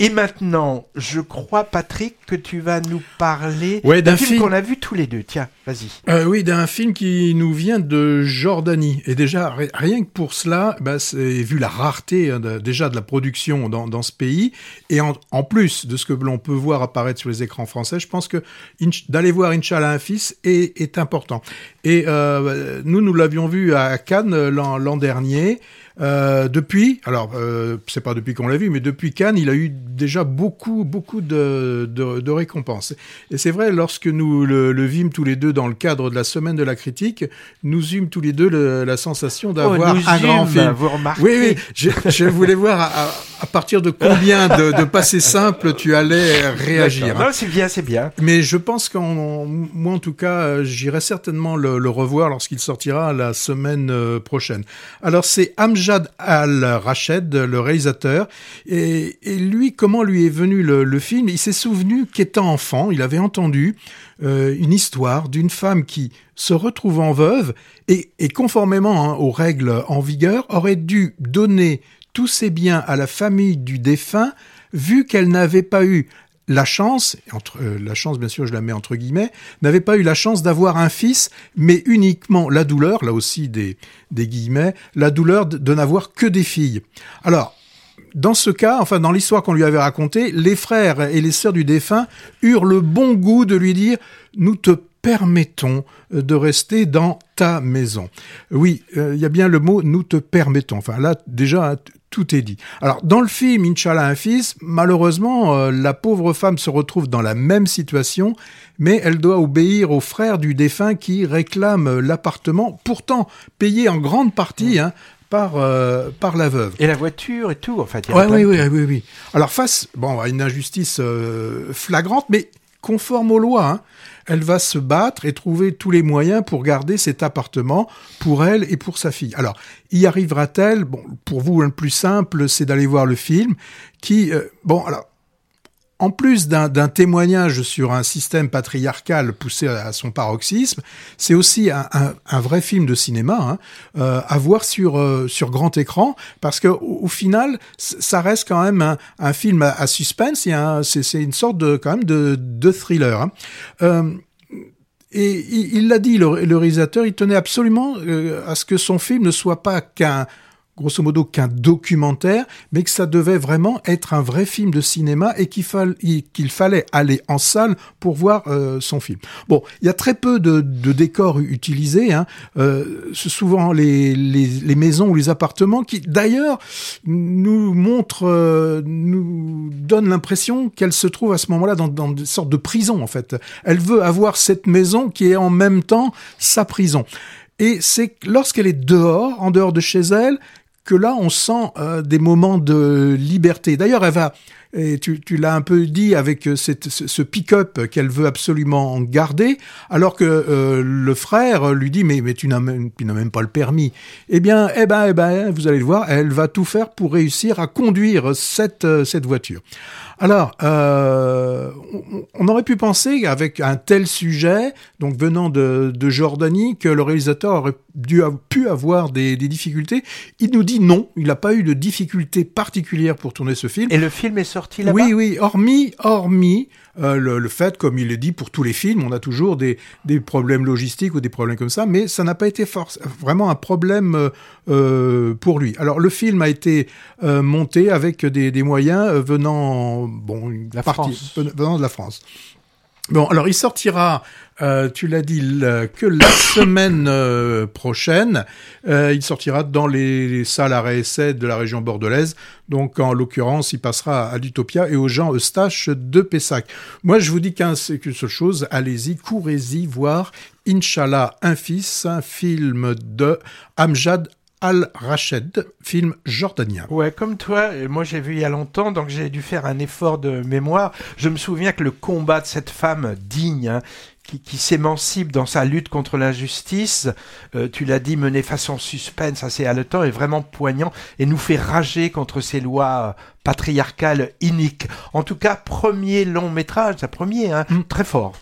Et maintenant, je crois, Patrick, que tu vas nous parler Ouais, d'un film- qu'on a vu tous les deux. Tiens, Euh, oui, d'un film qui nous vient de Jordanie. Et déjà, ri- rien que pour cela, bah, vu la rareté hein, déjà de la production dans, ce pays, et en, plus de ce que l'on peut voir apparaître sur les écrans français, je pense que d'aller voir Inch'Allah un fils est, important. Et euh, nous, nous l'avions vu à Cannes euh, l'an dernier. Depuis, alors c'est pas depuis qu'on l'a vu, mais depuis Cannes, il a eu déjà beaucoup, beaucoup de récompenses. Et c'est vrai, lorsque nous le, le vîmes tous les deux dans le cadre de la semaine de la critique, nous eûmes tous les deux le- la sensation d'avoir Oh, un grand film. Vous remarquez Oui, oui, je, je voulais voir à, partir de combien de, de passés simples tu allais réagir. Non, c'est bien, c'est bien. Mais je pense qu'en moi en tout cas, euh, j'irai certainement le, le revoir lorsqu'il sortira la semaine euh, prochaine. Alors c'est Amjad Al-Rached, le réalisateur, et, et lui, comment lui est venu le, le film? Il s'est souvenu qu'étant enfant, il avait entendu euh, une histoire d'une femme qui, se retrouvant veuve et, et conformément hein, aux règles en vigueur, aurait dû donner tous ses biens à la famille du défunt, vu qu'elle n'avait pas eu la chance, entre euh, la chance bien sûr je la mets entre guillemets, n'avait pas eu la chance d'avoir un fils, mais uniquement la douleur, là aussi des, des guillemets, la douleur de, de n'avoir que des filles. Alors, dans ce cas, enfin dans l'histoire qu'on lui avait racontée, les frères et les sœurs du défunt eurent le bon goût de lui dire nous te permettons euh, de rester dans ta maison. Oui, euh, il y a bien le mot nous te permettons. Enfin là déjà hein, tout est dit. Alors dans le film Inch'Allah un fils, malheureusement euh, la pauvre femme se retrouve dans la même situation, mais elle doit obéir aux frères du défunt qui réclament l'appartement, pourtant payé en grande partie hein, par euh, par la veuve. Et la voiture et tout, en fait. Ouais, oui, oui, oui, oui. Alors face, bon, à une injustice euh, flagrante, mais conforme aux lois, hein, elle va se battre et trouver tous les moyens pour garder cet appartement pour elle et pour sa fille. Alors, y arrivera-t-elle? Bon, pour vous, le plus simple, c'est d'aller voir le film, qui, euh, bon, alors. En plus d'un témoignage sur un système patriarcal poussé à, son paroxysme, c'est aussi un, un- un vrai film de cinéma hein, euh, à voir sur euh, sur grand écran parce que au, final, ça reste quand même un, un film à, suspense. C'est une sorte de quand même de, de thriller. hein. Euh, et il il l'a dit, le, le réalisateur, il tenait absolument euh, à ce que son film ne soit pas qu'un grosso modo qu'un documentaire, mais que ça devait vraiment être un vrai film de cinéma et qu'il fall- il- qu'il fallait aller en salle pour voir euh, son film. Bon, il y a très peu de, de décors utilisés. Hein. Euh, souvent les maisons ou les appartements qui, d'ailleurs, nous montrent, euh, nous donnent l'impression qu'elle se trouve à ce moment-là dans, dans une sorte de prison, en fait. Elle veut avoir cette maison qui est en même temps sa prison. Et c'est lorsqu'elle est dehors, en dehors de chez elle, que là, on sent euh, des moments de liberté. D'ailleurs, elle va, et tu, l'as un peu dit avec euh, ce, pick-up qu'elle veut absolument garder, alors que euh, le frère lui dit mais tu n'as même, pas le permis. Eh bien, eh ben, eh ben, vous allez le voir, elle va tout faire pour réussir à conduire cette euh, voiture. Alors, on, aurait pu penser avec un tel sujet, donc venant de, de Jordanie, que le réalisateur aurait dû, pu avoir des, des difficultés. Il nous dit non, il n'a pas eu de difficultés particulières pour tourner ce film. Et le film est sorti là-bas? Oui, oui, hormis, hormis euh, le, le fait, comme il le dit pour tous les films, on a toujours des, des problèmes logistiques ou des problèmes comme ça, mais ça n'a pas été vraiment un problème euh, euh, pour lui. Alors le film a été euh, monté avec des, des moyens venant, bon, une La partie venant de la France. Bon, alors il sortira, euh, tu l'as dit, que la semaine euh, prochaine. Euh, il sortira dans les, les salles arrêt essai de la région bordelaise. Donc, en l'occurrence, il passera à l'Utopia et aux gens Eustache de Pessac. Moi, je vous dis qu'une seule chose, allez-y, courez-y voir Inch'Allah, un fils, un film de Amjad Al-Rached, film jordanien. Ouais, comme toi, moi j'ai vu il y a longtemps, donc j'ai dû faire un effort de mémoire. Je me souviens que le combat de cette femme digne, hein, qui, qui s'émancipe dans sa lutte contre l'injustice, euh, tu l'as dit, mené façon suspense, assez haletant et vraiment poignant, et nous fait rager contre ces lois euh, patriarcales iniques. En tout cas, premier long métrage, ça premier, hein, Mm. très fort.